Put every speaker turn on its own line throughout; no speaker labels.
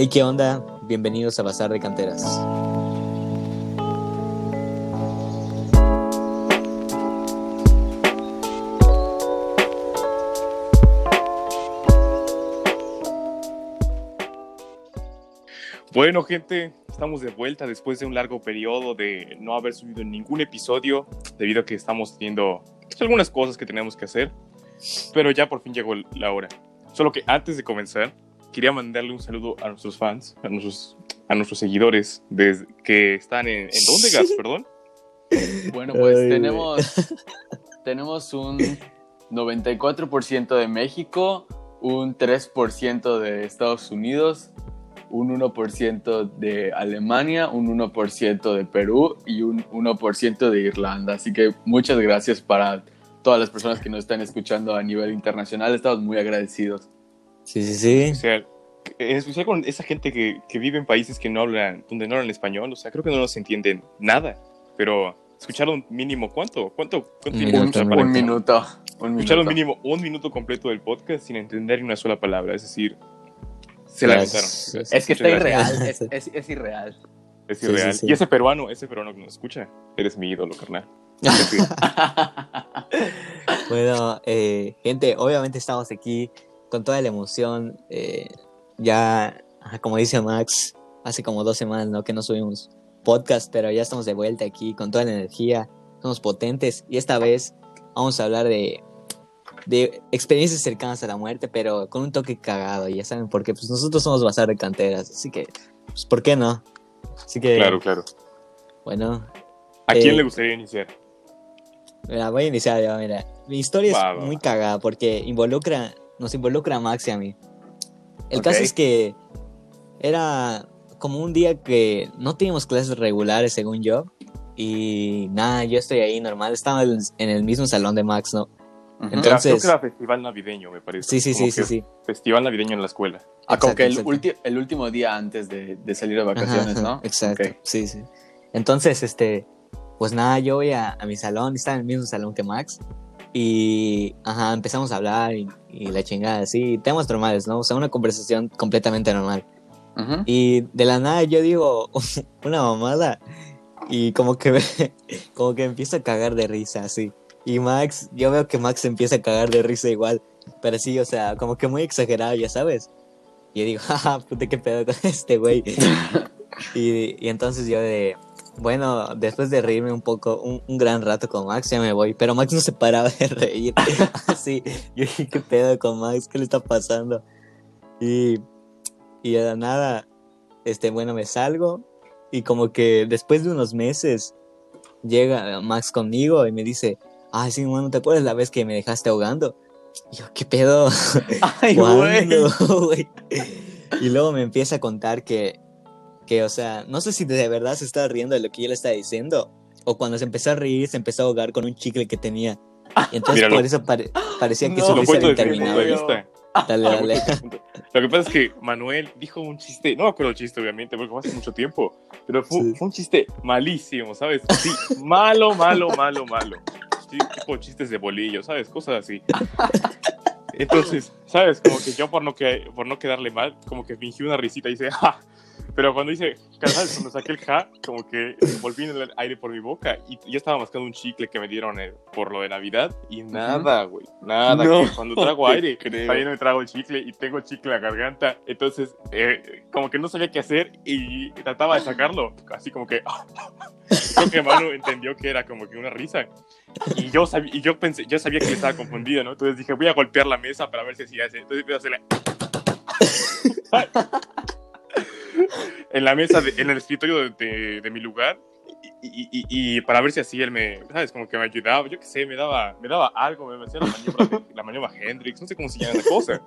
Hey, ¿qué onda? Bienvenidos a Bazar de Canteras.
Bueno, gente, estamos de vuelta después de un largo periodo de no haber subido ningún episodio, debido a que estamos teniendo pues, algunas cosas que tenemos que hacer, pero ya por fin llegó la hora. Solo que antes de comenzar, quería mandarle un saludo a nuestros fans, a nuestros, a nuestros seguidores desde, que están en... ¿En dónde, Gas? Perdón.
Bueno, pues tenemos, tenemos un 94% de México, un 3% de Estados Unidos, un 1% de Alemania, un 1% de Perú y un 1% de Irlanda. Así que muchas gracias para todas las personas que nos están escuchando a nivel internacional. Estamos muy agradecidos.
Sí, sí, sí.
O sea, en especial con esa gente que, que vive en países que no hablan, donde no hablan español, o sea, creo que no nos entienden nada, pero escucharon mínimo cuánto, cuánto, cuánto
Un
tiempo
minuto,
escucharon?
Un minuto. Un
Escucharon
minuto.
mínimo un minuto completo del podcast sin entender ni una sola palabra, es decir, se la.
Es que está
gracias.
irreal. Es, es, es irreal.
Es
Sí,
irreal.
sí, sí.
Y ese peruano, ese peruano que nos escucha, eres mi ídolo, carnal.
Bueno, eh, gente, obviamente estamos aquí con toda la emoción. eh, ya, como dice Max, hace como dos semanas ¿no? que no subimos podcast, pero ya estamos de vuelta aquí con toda la energía. Somos potentes y esta vez vamos a hablar de, de experiencias cercanas a la muerte, pero con un toque cagado. Ya saben por qué, pues nosotros somos bazar de canteras, así que, pues, ¿por qué no? Así que,
claro, claro.
bueno,
¿A
Eh,
quién le gustaría iniciar?
Mira, voy a iniciar yo, mira. Mi historia
Va,
es
va,
muy
va.
cagada porque involucra, nos involucra a Max y a mí. El caso es que era como un día que no teníamos clases regulares, según yo. Y nada, yo estoy ahí normal. Estaba en el mismo salón de Max, ¿no? Entonces-
creo que era festival navideño, me parece.
Sí, sí,
Como
sí, sí.
Festival navideño en la escuela.
Ah, como
Exacto,
que el,
exacto.
ulti- el último día antes de, de salir de vacaciones,
Ajá,
¿no?
Exacto, sí, sí. Entonces, este, pues nada, yo voy a, a mi salón, está en el mismo salón que Max. Y, ajá, empezamos a hablar y, y la chingada, sí, temas normales, ¿no? O sea, una conversación completamente normal.
Ujú.
Y de la nada yo digo una mamada y como que como que empiezo a cagar de risa así. Y Max, yo veo que Max empieza a cagar de risa igual, pero sí, o sea, como que muy exagerado, ya sabes. Y yo digo, jaja, puta, qué pedo con este güey. y, y entonces yo de, bueno, después de reírme un poco, un, un gran rato con Max, ya me voy. Pero Max no se paraba de reír. Así, yo dije, ¿qué pedo con Max? ¿Qué le está pasando? Y, y de nada, este, bueno, me salgo. Y como que después de unos meses, llega Max conmigo y me dice, ay, sí, bueno, ¿te acuerdas la vez que me dejaste ahogando? Y yo, ¿qué pedo?
Ay, güey.
¿Cuándo, güey? Y luego me empieza a contar que, que, o sea, no sé si de verdad se estaba riendo de lo que yo le estaba diciendo, o cuando se empezó a reír, se empezó a ahogar con un chicle que tenía. Y entonces
Míralo.
por eso pare- parecía que
No,
su
Lo
risa era interminable. Dale,
Lo
dale.
Lo que pasa es que Manuel dijo un chiste, no me acuerdo el chiste obviamente, porque fue hace mucho tiempo, pero fue,
Sí.
fue un chiste malísimo, ¿sabes? Sí, malo, malo, malo, malo. Sí, tipo chistes de bolillo, ¿sabes? Cosas así. Entonces, ¿sabes? Como que yo por no, que, por no quedarle mal, como que fingí una risita y dice, ja. Pero cuando dice, carnal, cuando saqué el ja, como que volví en el aire por mi boca y yo estaba mascando un chicle que me dieron eh, por lo de Navidad y nada, güey, nada.
No.
que cuando trago aire, también me trago el chicle y tengo chicle en la garganta. Entonces, eh, como que no sabía qué hacer y trataba de sacarlo. Así como que. Creo que Manu entendió que era como que una risa. Y yo, sabía, y yo pensé, yo sabía que estaba confundido, ¿no? Entonces dije, voy a golpear la mesa para ver si hacía ese. Entonces empecé a hacerle. en la mesa, de- en el escritorio de, de- de mi lugar. Y, y- y- para ver si así él me, ¿sabes? Como que me ayudaba, yo qué sé, me daba, me daba algo, me hacía la maniobra, la maniobra Hendrix, no sé cómo se llama la cosa.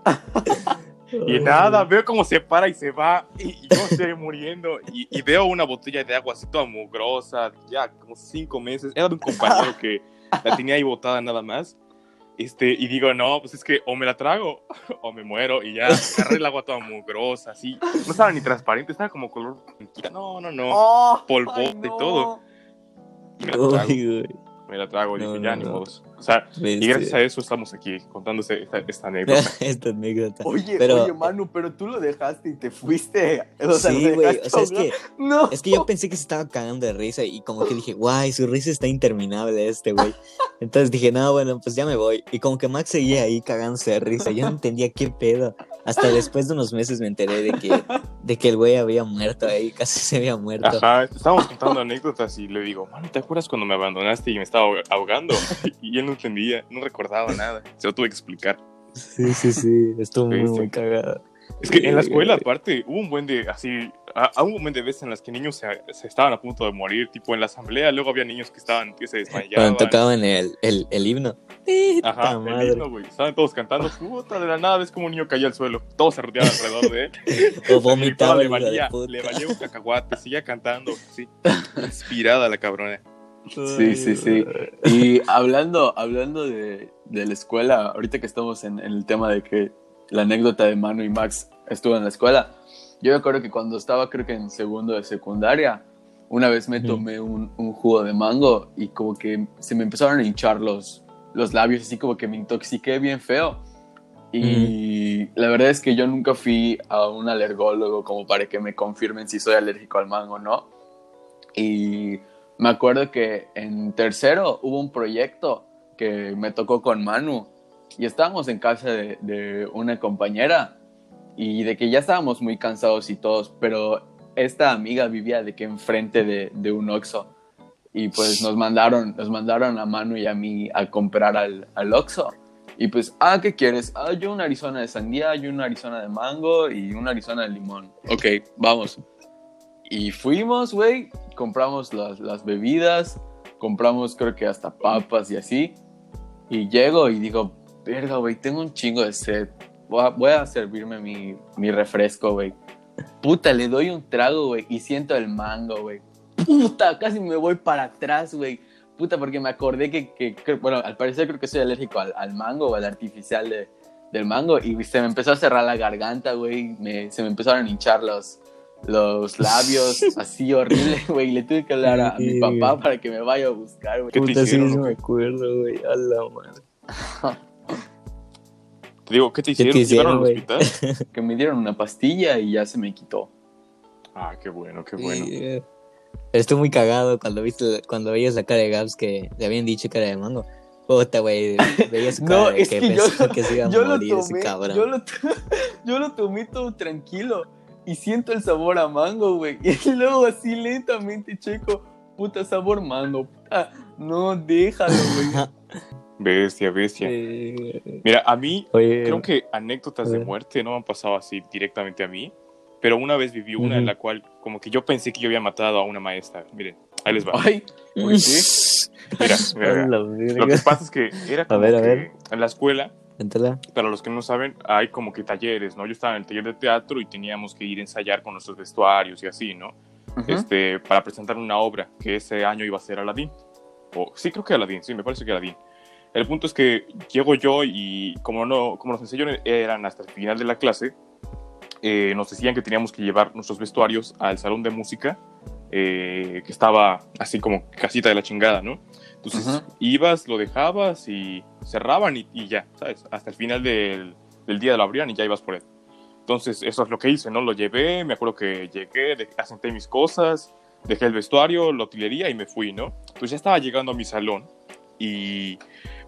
Y nada, veo cómo se para y se va, y, y yo estoy muriendo, y veo una botella de agua así toda mugrosa, ya como cinco meses, era de un compañero que la tenía ahí botada nada más, este, y digo, no, pues es que o me la trago o me muero, y ya agarré el agua toda mugrosa, así, no estaba ni transparente, estaba como color, no, no, no,
Oh,
polvote
ay,
y todo. y me la trago.
Uy, güey.
me la trago,
No,
dije, ya,
no,
ni modos. O sea, y
Bestia.
gracias a eso estamos aquí contándose esta, esta anécdota.
Esta anécdota.
Oye,
Pero-
oye, Manu, pero tú lo dejaste y te fuiste. O sea,
sí, güey. O sea, es que,
No.
es que yo pensé que se estaba cagando de risa y como que dije, guay, su risa está interminable este, güey. Entonces dije, no, bueno, pues ya me voy. Y como que Max seguía ahí cagándose de risa. Yo no entendía qué pedo. Hasta después de unos meses me enteré de que, de que el güey había muerto ahí, casi se había muerto.
Ajá, estábamos contando anécdotas y le digo, mano, ¿te acuerdas cuando me abandonaste y me estaba ahog- ahogando? Y él no entendía, no recordaba nada. Se lo tuve que explicar.
Sí, sí, sí. Estuvo muy, muy cagado.
Es que en la
Sí,
escuela, aparte, hubo un buen de, así, a, a un buen de veces en las que niños se, se estaban a punto de morir, tipo en la asamblea, luego había niños que estaban, que se desmayaban.
Cuando tocaban el, el, el himno.
Ajá,
Puta
el
madre.
himno, güey. Estaban todos cantando, puta, de la nada ves como un niño caía al suelo. Todos se rodeaban alrededor de él.
O vomitaba
le
el hijo de
valía,
puta.
le valía un cacahuate, seguía cantando, sí. Inspirada la cabrona.
Sí, sí, sí. Y hablando, hablando de, de la escuela, ahorita que estamos en, en el tema de que la anécdota de Manu y Max estuvo en la escuela, yo me acuerdo que cuando estaba creo que en segundo de secundaria, una vez me tomé un, un jugo de mango y como que se me empezaron a hinchar los, los labios, así como que me intoxiqué bien feo. Y la verdad es que yo nunca fui a un alergólogo como para que me confirmen si soy alérgico al mango o no. Y me acuerdo que en tercero hubo un proyecto que me tocó con Manu y estábamos en casa de, una compañera y de que ya estábamos muy cansados y todos, pero esta amiga vivía de que enfrente de, de un Oxxo y pues nos mandaron, nos mandaron a Manu y a mí a comprar al, al Oxxo. Y pues, ah, ¿qué quieres? Ah, yo una Arizona de sandía, yo una Arizona de mango y una Arizona de limón. Ok, vamos. Y fuimos, güey, compramos las, las bebidas, compramos creo que hasta papas y así. Y llego y digo, verga, güey, tengo un chingo de sed. Voy a, voy a servirme mi, mi refresco, güey. Puta, le doy un trago, güey, y siento el mango, güey. Puta, casi me voy para atrás, güey. Puta, porque me acordé que, que- bueno, al parecer creo que soy alérgico al, al mango o al artificial de, del mango. Y se me empezó a cerrar la garganta, güey. Se me empezaron a hinchar los, los labios así horrible, güey. Le tuve que hablar a, a mi papá para que me vaya a buscar, güey.
¿Qué te
Puta, sí,
hicieron,
sí
o
me
qué?
acuerdo, güey. A la madre.
Te digo, ¿qué te
¿Qué
hicieron?
te
¿Te llevaron al
hicieron,
hospital?
Que me dieron una pastilla y ya se me quitó.
Ah, qué bueno, qué bueno.
Sí. Pero estuvo muy cagado cuando viste, cuando veías la cara de Gabs que le habían dicho cara de mango. Puta, güey. Veías su cara
No,
de
es
que,
que yo,
que se iba a
yo lo
morir ese
tomé,
cabrón.
yo lo, yo lo tomé todo tranquilo y siento el sabor a mango, güey. Y luego así lentamente checo, puta sabor mango, puta, no, déjalo, güey.
Bestia, bestia.
Eh,
Mira, a mí
Oye,
creo que anécdotas
a
de
ver.
muerte no me han pasado así directamente a mí, pero una vez viví una en
Ujú.
la cual como que yo pensé que yo había matado a una maestra. Miren, ahí les va.
Ay, uy, sí.
Mira,
a
mira, mira. Lo que pasa es que era como
ver, a
que
ver.
en la escuela,
Cuéntala.
para los que no saben, hay como que talleres, ¿no? Yo estaba en el taller de teatro y teníamos que ir a ensayar con nuestros vestuarios y así, ¿no?
Ujú.
este, para presentar una obra que ese año iba a ser Aladdin. O, sí, creo que Aladdin, sí, me parece que Aladdin. El punto es que llego yo y como, no, como los ensayos eran hasta el final de la clase, eh, nos decían que teníamos que llevar nuestros vestuarios al salón de música, eh, que estaba así como casita de la chingada, ¿no? Entonces ibas, lo dejabas y cerraban y, y ya, ¿sabes? Hasta el final del, del día lo abrían y ya ibas por él. Entonces, eso es lo que hice, ¿no? Lo llevé, me acuerdo que llegué, de- asenté mis cosas, dejé el vestuario, la utilería y me fui, ¿no? Entonces ya estaba llegando a mi salón y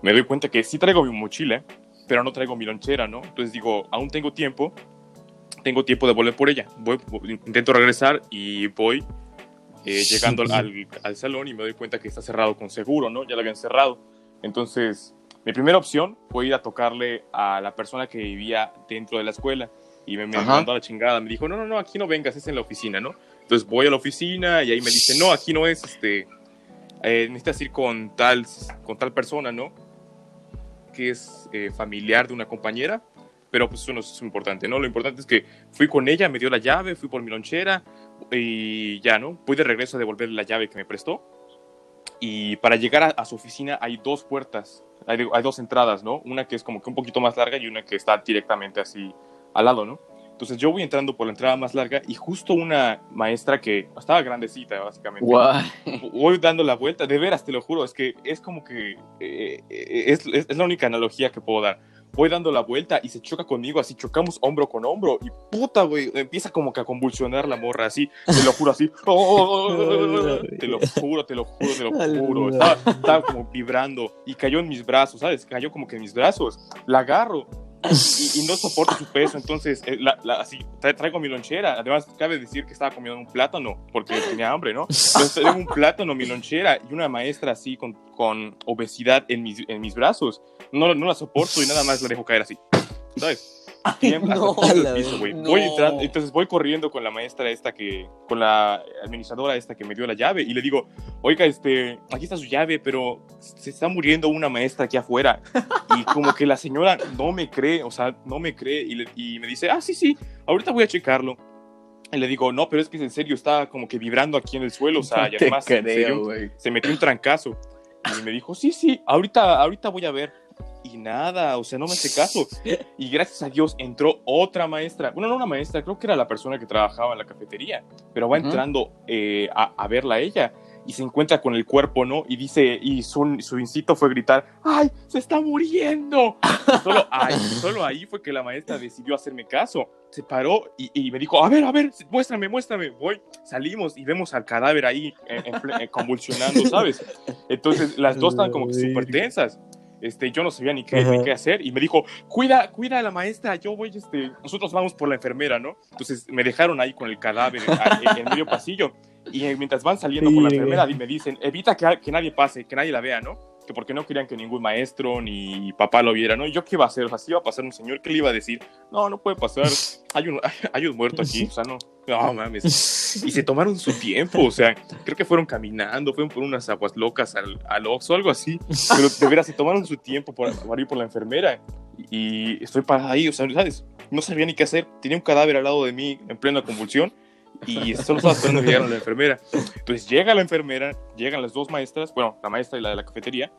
me doy cuenta que sí traigo mi mochila, pero no traigo mi lonchera, ¿no? Entonces digo, aún tengo tiempo, tengo tiempo de volver por ella. Voy, intento regresar y voy eh, llegando al, al- al salón y me doy cuenta que está cerrado con seguro, ¿no? Ya lo habían cerrado. Entonces, mi primera opción fue ir a tocarle a la persona que vivía dentro de la escuela y me, me mandó a la chingada. Me dijo, no, no, no, aquí no vengas, es en la oficina, ¿no? Entonces voy a la oficina y ahí me dice, no, aquí no es, este, eh, necesitas ir con tal, con tal persona, ¿no? Que es eh, familiar de una compañera, pero pues eso no es importante, ¿no? Lo importante es que fui con ella, me dio la llave, fui por mi lonchera y ya, ¿no? Fui de regreso a devolverle la llave que me prestó. Y para llegar a, a su oficina hay dos puertas, hay, hay dos entradas, ¿no? Una que es como que un poquito más larga y una que está directamente así al lado, ¿no? Entonces yo voy entrando por la entrada más larga y justo una maestra que estaba grandecita, básicamente.
Guay.
Voy dando la vuelta, de veras, te lo juro, es que es como que eh, eh, es, es- es la única analogía que puedo dar. Voy dando la vuelta y se choca conmigo, así chocamos hombro con hombro y puta, güey, empieza como que a convulsionar la morra, así, te lo juro, así. te lo juro, te lo juro, te lo juro. Estaba, estaba como vibrando y cayó en mis brazos, ¿sabes? Cayó como que en mis brazos. La agarro y, y no soporto su peso, entonces eh, la- la- así tra- traigo mi lonchera. Además, cabe decir que estaba comiendo un plátano porque tenía hambre, ¿no? Entonces traigo un plátano, mi lonchera y una maestra así con, con obesidad en mis, en mis brazos. No, no la soporto y nada más la dejo caer así, ¿sabes?
No,
piso, güey.
no.
Voy entrando- entonces voy corriendo con la maestra esta que, con la administradora esta que me dio la llave y le digo, oiga, este, aquí está su llave, pero se está muriendo una maestra aquí afuera. Y como que la señora no me cree, o sea, no me cree y, le- y me dice, ah, sí, sí, ahorita voy a checarlo. Y le digo, no, pero es que en serio está como que vibrando aquí en el suelo, o sea, y además en serio,
creo,
se metió un trancazo. Y me dijo, sí, sí, ahorita, ahorita voy a ver. Y nada, o sea, no me hace caso. Y gracias a Dios entró otra maestra. Bueno, no una maestra, creo que era la persona que trabajaba en la cafetería. Pero va
Ujú.
entrando eh, a, a verla a ella. Y se encuentra con el cuerpo, ¿no? Y dice, y su, su instinto fue gritar, ¡ay, se está muriendo! Solo ahí, solo ahí fue que la maestra decidió hacerme caso. Se paró y, y me dijo, a ver, a ver, muéstrame, muéstrame. Voy, salimos y vemos al cadáver ahí ple- eh, convulsionando, ¿sabes? Entonces las dos estaban como que súper tensas. Este, yo no sabía ni qué, ni qué hacer y me dijo, cuida, cuida a la maestra, yo voy, este, nosotros vamos por la enfermera, ¿no? Entonces me dejaron ahí con el cadáver en, en medio pasillo y mientras van saliendo por la
Sí.
enfermera y me dicen, evita que, que nadie pase, que nadie la vea, ¿no? Que porque no querían que ningún maestro ni papá lo viera, ¿no? ¿Y yo qué iba a hacer? O sea, si iba a pasar un señor, ¿qué le iba a decir? No, no puede pasar, hay un, hay un muerto aquí, o sea, no, no mames. Y se tomaron su tiempo, o sea, creo que fueron caminando, fueron por unas aguas locas al, al Oxxo, algo así, pero de veras se tomaron su tiempo por, para ir por la enfermera y estoy parada ahí, o sea, ¿sabes? No sabía ni qué hacer, tenía un cadáver al lado de mí en plena convulsión y solo estaba esperando que llegara la enfermera. Entonces llega la enfermera, llegan las dos maestras, bueno, la maestra y la de la cafetería,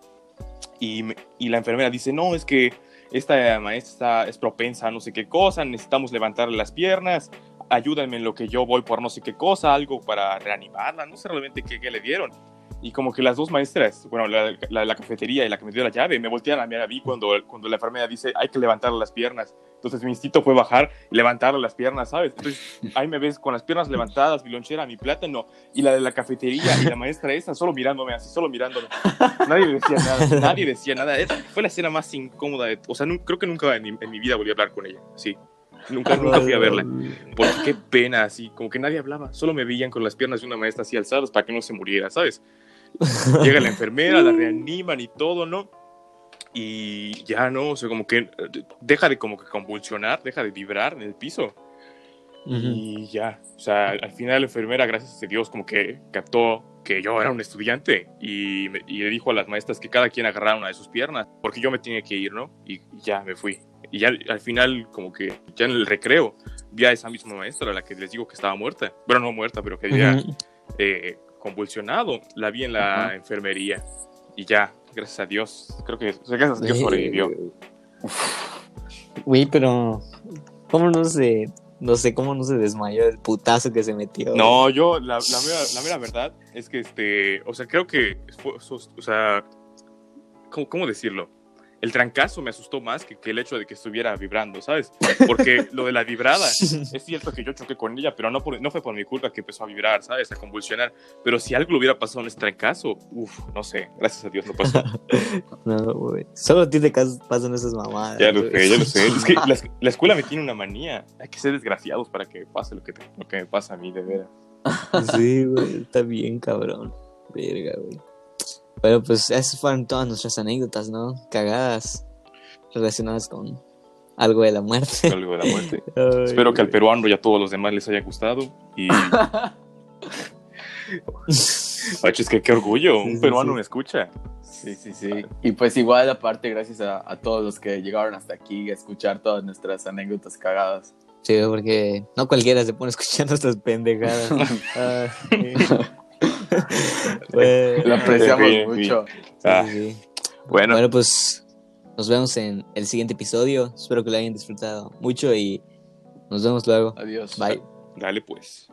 y, y la enfermera dice, no, es que esta maestra es propensa a no sé qué cosa, necesitamos levantarle las piernas, ayúdenme en lo que yo voy por no sé qué cosa, algo para reanimarla, no sé realmente qué, qué le dieron. Y como que las dos maestras, bueno, la, la de la cafetería y la que me dio la llave, me voltean a mirar a mí cuando, cuando la enfermera dice, hay que levantarle las piernas. Entonces mi instinto fue bajar y levantarle las piernas, ¿sabes? Entonces ahí me ves con las piernas levantadas, mi lonchera, mi plátano, y la de la cafetería y la maestra esa solo mirándome así, solo mirándome. Nadie decía nada, nadie decía nada. Esa Fue la escena más incómoda. De, o sea, nu- creo que nunca en mi, en mi vida volví a hablar con ella. Sí. Nunca, nunca fui a verla. Porque qué pena, así, como que nadie hablaba. Solo me veían con las piernas de una maestra así alzadas para que no se muriera, ¿sabes? Llega la enfermera, la reaniman y todo, ¿no? Y ya no, o sea, como que deja de como que convulsionar, deja de vibrar en el piso. Y ya, o sea, al final la enfermera, gracias a Dios, como que captó que yo era un estudiante y, me- y le dijo a las maestras que cada quien agarrara una de sus piernas, porque yo me tenía que ir, ¿no? Y, y ya me fui. Y ya al final, como que ya en el recreo, vi a esa misma maestra, la que les digo que estaba muerta. Bueno, no muerta, pero que había eh, convulsionado. La vi en la enfermería y ya, gracias a Dios, creo que o sea, gracias a Dios sobrevivió.
Güey, pero ¿cómo no se, no sé, cómo no se desmayó el putazo que se metió?
No, yo, la, la, mera, la mera verdad es que, este, o sea, creo que, fue- o sea, ¿cómo, cómo decirlo? El trancazo me asustó más que, que el hecho de que estuviera vibrando, ¿sabes? Porque lo de la vibrada, es cierto que yo choqué con ella, pero no, por- no fue por mi culpa que empezó a vibrar, ¿sabes? A convulsionar. Pero si algo le hubiera pasado en ese trancazo, uff, no sé, gracias a Dios no pasó.
No, güey. Solo a ti te pasan esas mamadas.
Ya lo sé, ya lo sé. Es que la, la escuela me tiene una manía. Hay que ser desgraciados para que pase lo que, te- lo que me pasa a mí, de veras.
Sí, güey, está bien, cabrón. Verga, güey. Pero pues esas fueron todas nuestras anécdotas, ¿no? Cagadas relacionadas con algo de la muerte.
Algo de la muerte.
Ay,
Espero que al peruano y a todos los demás les haya gustado. Y. Es que qué orgullo,
Sí,
un peruano
sí.
me escucha.
Sí, sí, sí. Y pues igual aparte, gracias a, a todos los que llegaron hasta aquí a escuchar todas nuestras anécdotas cagadas.
Sí, porque no cualquiera se pone escuchando estas pendejadas. Ah, sí.
Lo apreciamos
Sí,
mucho.
Ah,
Sí, sí.
bueno,
Bueno, pues nos vemos en el siguiente episodio. Espero que lo hayan disfrutado mucho y Nos vemos luego.
Adiós.
Bye.
Dale pues.